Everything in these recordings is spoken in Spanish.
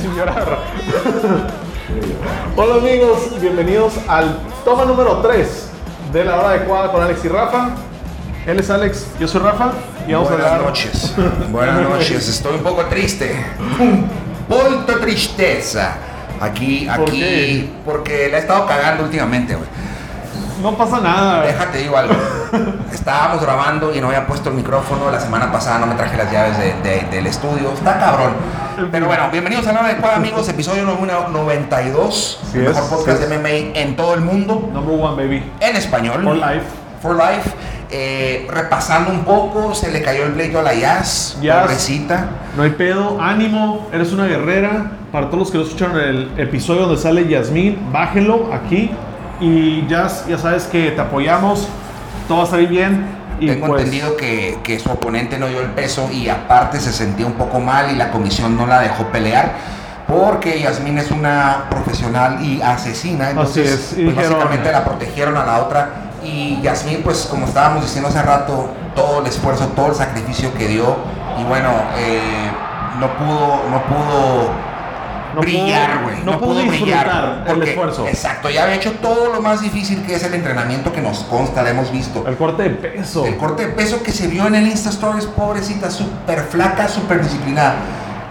sin llorar. Hola amigos, bienvenidos al toma número 3 de la hora adecuada con Alex y Rafa. Él es Alex, yo soy Rafa y vamos Buenas a hablar. noches. Buenas noches. Estoy un poco triste. Un poquito tristeza. Aquí, ¿Por aquí. qué? Porque la he estado cagando últimamente, güey. No pasa nada. Déjate digo algo. Estábamos grabando y no había puesto el micrófono. La semana pasada no me traje las llaves de- de- del estudio. Está cabrón. Pero bueno, bienvenidos a la hora adecuada, amigos. Episodio número 92. Sí el mejor es, podcast sí de MMA en todo el mundo. Number one, baby. En español. For life. For Life. Eh, repasando un poco, se le cayó el pleito a la Jazz. Jazz. Pobrecita. No hay pedo, ánimo, eres una guerrera. Para todos los que no escucharon el episodio donde sale Yasmín, bájenlo aquí. Y Jazz, ya sabes que te apoyamos, todo va a salir bien. Y Tengo pues, entendido que, que su oponente no dio el peso y aparte se sentía un poco mal y la comisión no la dejó pelear. Porque Yasmín es una profesional y asesina, entonces es, y pues, dijeron- básicamente la protegieron a la otra. Y Yasmín, pues como estábamos diciendo hace rato, todo el esfuerzo, todo el sacrificio que dio. Y bueno, eh, no pudo, no pudo No brillar, güey. no pudo disfrutar el esfuerzo. Exacto, ya había hecho todo lo más difícil que es el entrenamiento que nos consta, lo hemos visto. el corte de peso. El corte de peso que se vio en el Insta Stories, pobrecita, súper flaca, súper disciplinada.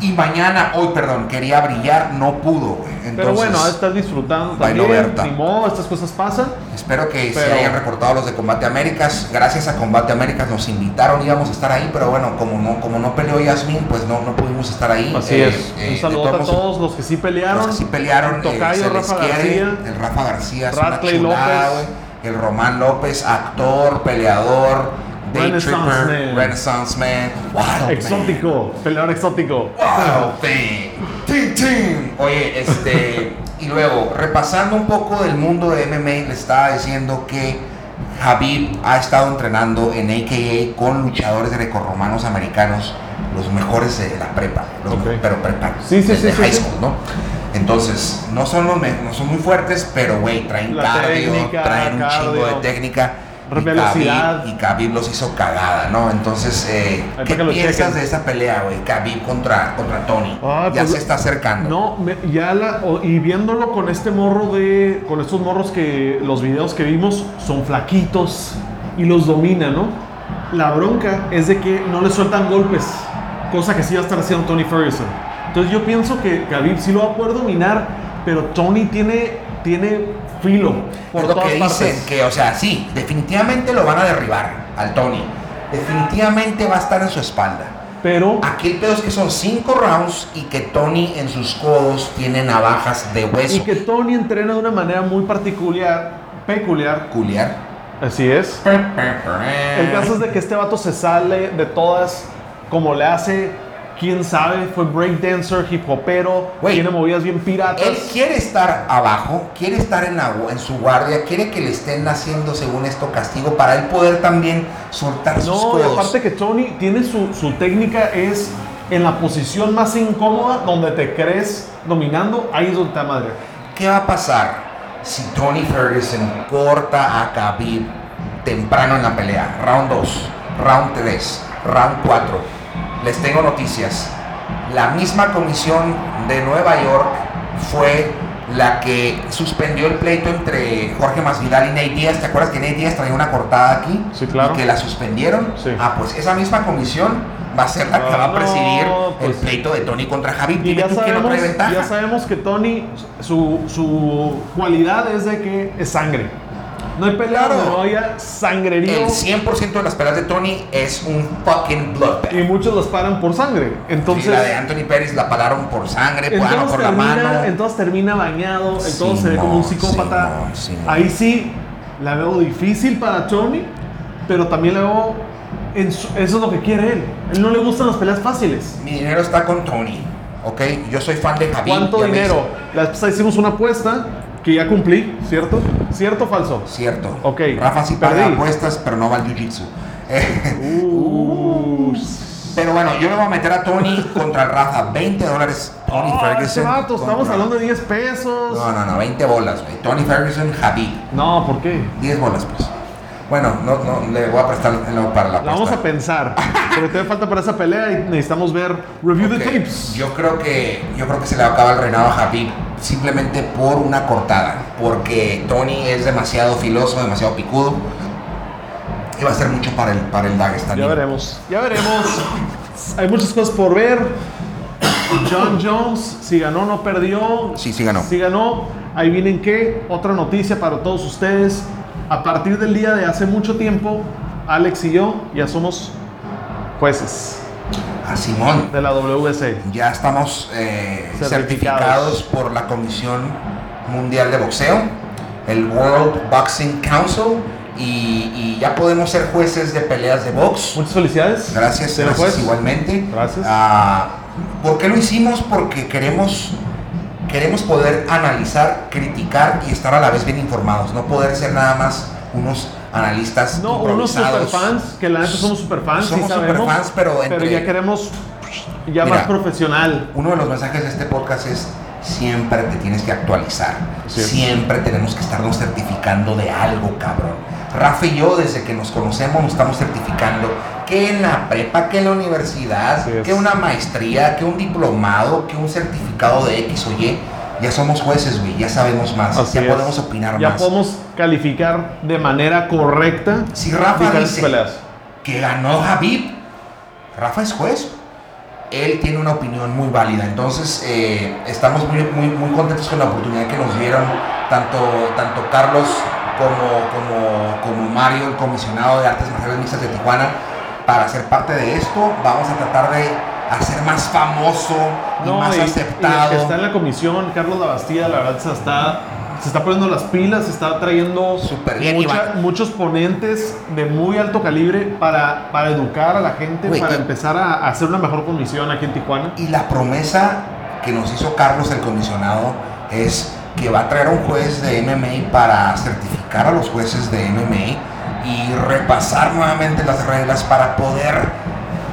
Y mañana, hoy, perdón, quería brillar, no pudo, güey. Entonces, Pero bueno, estás disfrutando también. Berta. Ni modo, estas cosas pasan. espero que se Pero- hayan recortado los de Combate Américas. Gracias a Combate Américas nos invitaron, íbamos a estar ahí, pero bueno, como no, como no peleó Yasmin, pues no, no pudimos estar ahí. Así Eh, es. eh, Un de saludo a todos los que sí pelearon. Los que sí pelearon, El eh, tocayo se Rafa quiere. García. El Rafa García López. El Román López, actor, peleador, day Renaissance tripper, man. Renaissance man. Wow, man. Exótico, peleador exótico. Wow, man. Tin, tin. Oye, este. y luego, repasando un poco del mundo de MMA, le estaba diciendo que Habib ha estado entrenando en AKA con luchadores grecorromanos americanos, los mejores de la prepa, los pero prepa, Sí, sí, desde sí, sí, high sí. school, ¿no? Entonces, no son, los no son muy fuertes, pero güey, traen La cardio, técnica, traen un chingo de cardio. técnica. Velocidad. Y Khabib los hizo cagada, ¿no? Entonces, eh, ¿qué piensas chequen. de esa pelea, güey? Khabib contra, contra Tony. Ya pues, se está acercando. No, me- ya la, o- y viéndolo con este morro de, con estos morros que los videos que vimos son flaquitos y los domina, ¿no? La bronca es de que no le sueltan golpes, cosa que sí va a estar haciendo Tony Ferguson. Entonces yo pienso que Khabib sí lo va a poder dominar, pero Tony tiene, tiene filo por es lo todas que partes. dicen, que, o sea, sí, definitivamente lo van a derribar al Tony. Definitivamente va a estar en su espalda. Pero Aquí el pedo es que son cinco rounds y que Tony en sus codos tiene navajas de hueso. y que Tony entrena de una manera muy particular, peculiar. Culiar. Así es. El caso es de que este vato se sale de todas como le hace, quién sabe, fue breakdancer, hip hopero, tiene movidas bien piratas. Él quiere estar abajo, quiere estar en, la, en su guardia, quiere que le estén haciendo según esto castigo para él poder también soltar sus No, y codos. aparte que Tony tiene su, su técnica es en la posición más incómoda donde te crees dominando, ahí es donde te madre. ¿Qué va a pasar si Tony Ferguson corta a Khabib temprano en la pelea? Round 2, round 3, round 4. Les tengo noticias. La misma comisión de Nueva York fue la que suspendió el pleito entre Jorge Masvidal y Nate Díaz. ¿Te acuerdas que Nate Díaz traía una cortada aquí? Sí, claro. Y que la suspendieron. Sí. Ah, pues esa misma comisión va a ser la que va Ah, a presidir no, el pues- pleito de Tony contra Khabib. Y ya tú no sabemos, trae ventaja. ya sabemos que Tony, su, su cualidad es de que es sangre. No hay pelea Claro. no haya sangrerío. El 100% de las peleas de Tony es un fucking bloodbath. Y muchos los paran por sangre. Entonces, Sí, la de Anthony Pérez la pararon por sangre, entonces, por la termina, mano. entonces termina bañado, entonces se ve como un Simón, psicópata. Simón, Simón. Ahí sí la veo difícil para Tony, pero también la veo. en su- eso es lo que quiere él. él no le gustan las peleas fáciles. Mi dinero está con Tony, ¿ok? Yo soy fan de Javier. ¿Cuánto dinero? La vez pasada hicimos una apuesta que ya cumplí, ¿cierto? ¿Cierto o falso? Cierto. Ok, Rafa sí paga perdí. apuestas, pero no va al jiu-jitsu. Uh, pero bueno, yo le voy a meter a Tony contra el Rafa. 20 dólares. Tony Ah, Ferguson. estamos contra- hablando de 10 pesos. No, no, no, 20 bolas, güey. Tony Ferguson, Javi. No, ¿por qué? 10 bolas, pues. Bueno, no, no, le voy a prestar no, para la La vamos a apuesta. pensar. Porque todavía falta para esa pelea y necesitamos ver review Ok, the tapes. Yo creo que yo creo que se le acaba el reinado a Habib simplemente por una cortada, porque Tony es demasiado filoso, demasiado picudo. Y va a ser mucho para el para el Dagestani. Ya veremos. Ya veremos. Hay muchas cosas por ver. John Jones, si ganó, no perdió. Sí, sí ganó. Si ganó, ahí vienen qué. Otra noticia para todos ustedes. A partir del día de hace mucho tiempo, Alex y yo ya somos jueces A Simón. de la WC. Ya estamos eh, Certificados. certificados por la Comisión Mundial de Boxeo, el World Boxing Council, y, y ya podemos ser jueces de peleas de box. Muchas felicidades. Gracias, gracias juez. igualmente. Gracias. Ah, ¿Por qué lo hicimos? Porque queremos, queremos poder analizar, criticar y estar a la vez bien informados. No poder ser nada más unos analistas No, unos superfans, que la neta somos superfans, sí Somos sabemos. superfans, pero entre- ya queremos ya Mira. más profesional. Uno de los mensajes de este podcast es siempre te tienes que actualizar. Siempre tenemos que estarnos certificando de algo, cabrón. Rafa y yo, desde que nos conocemos, nos estamos certificando que en la prepa, que en la universidad, es. que una maestría, que un diplomado, que un certificado de X o Y. Ya somos jueces, güey, ya sabemos más, Así ya es. podemos opinar Ya más. podemos calificar de manera correcta Si Rafa dice peleas. que ganó Habib, Rafa es juez. Él tiene una opinión muy válida. Entonces, eh, estamos muy, muy, muy contentos con la oportunidad que nos dieron tanto, tanto Carlos como, como, como Mario, el comisionado de artes marciales mixtas de Tijuana, para ser parte de esto. Vamos a tratar de hacer más famoso y más y- y aceptado. el que está en la comisión, Carlos Labastida, la verdad se está, se está poniendo las pilas, se está trayendo Súper bien, mucha- Iván. muchos ponentes de muy alto calibre para, para educar a la gente, para empezar a, a hacer una mejor comisión aquí en Tijuana. Y la promesa que nos hizo Carlos, el comisionado, es que va a traer a un juez de MMA para certificar a los jueces de MMA y repasar nuevamente las reglas para poder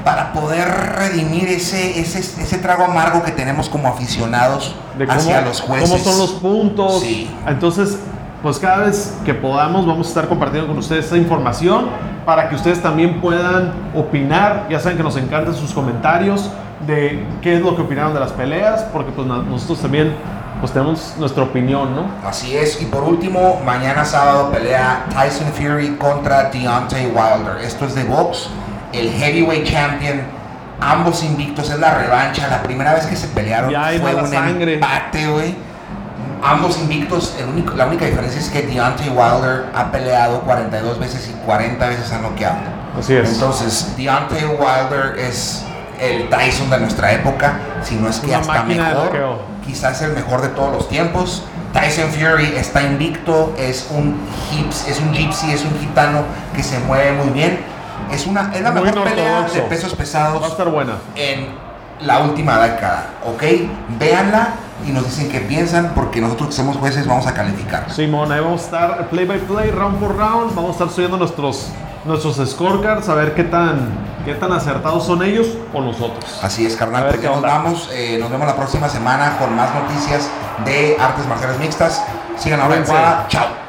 para poder redimir ese, ese, ese trago amargo que tenemos como aficionados de cómo, hacia los jueces. cómo son los puntos. Sí. Entonces, pues cada vez que podamos vamos a estar compartiendo con ustedes esta información para que ustedes también puedan opinar. Ya saben que nos encantan sus comentarios de qué es lo que opinaron de las peleas, porque pues no- nosotros también pues tenemos nuestra opinión, ¿no? Así es, y por último, mañana sábado pelea Tyson Fury contra Deontay Wilder. Esto es de box, el heavyweight champion, ambos invictos, es la revancha. La primera vez que se pelearon Ya fue un sangre. empate, güey. Ambos invictos, el único, la única diferencia es que Deontay Wilder ha peleado 42 veces y 40 veces ha noqueado. Así es. Entonces, Deontay Wilder es el Tyson de nuestra época, si no es que Una hasta mejor. Quizás el mejor de todos los tiempos. Tyson Fury está invicto, es un hips, es un gypsy, es un gitano que se mueve muy bien. Es una es la Muy mejor pelea de pesos Va a pesados estar buena. en la última década, ¿ok? Véanla y nos dicen qué piensan porque nosotros que somos jueces vamos a calificar. Simón, ahí vamos a estar play by play, round por round. Vamos a estar subiendo nuestros, nuestros scorecards a ver qué tan, qué tan acertados son ellos o nosotros. Así es, carnal. A ver Pues qué nos vamos. eh, nos vemos la próxima semana con más noticias de artes marciales mixtas. Sigan ahora en. Chao.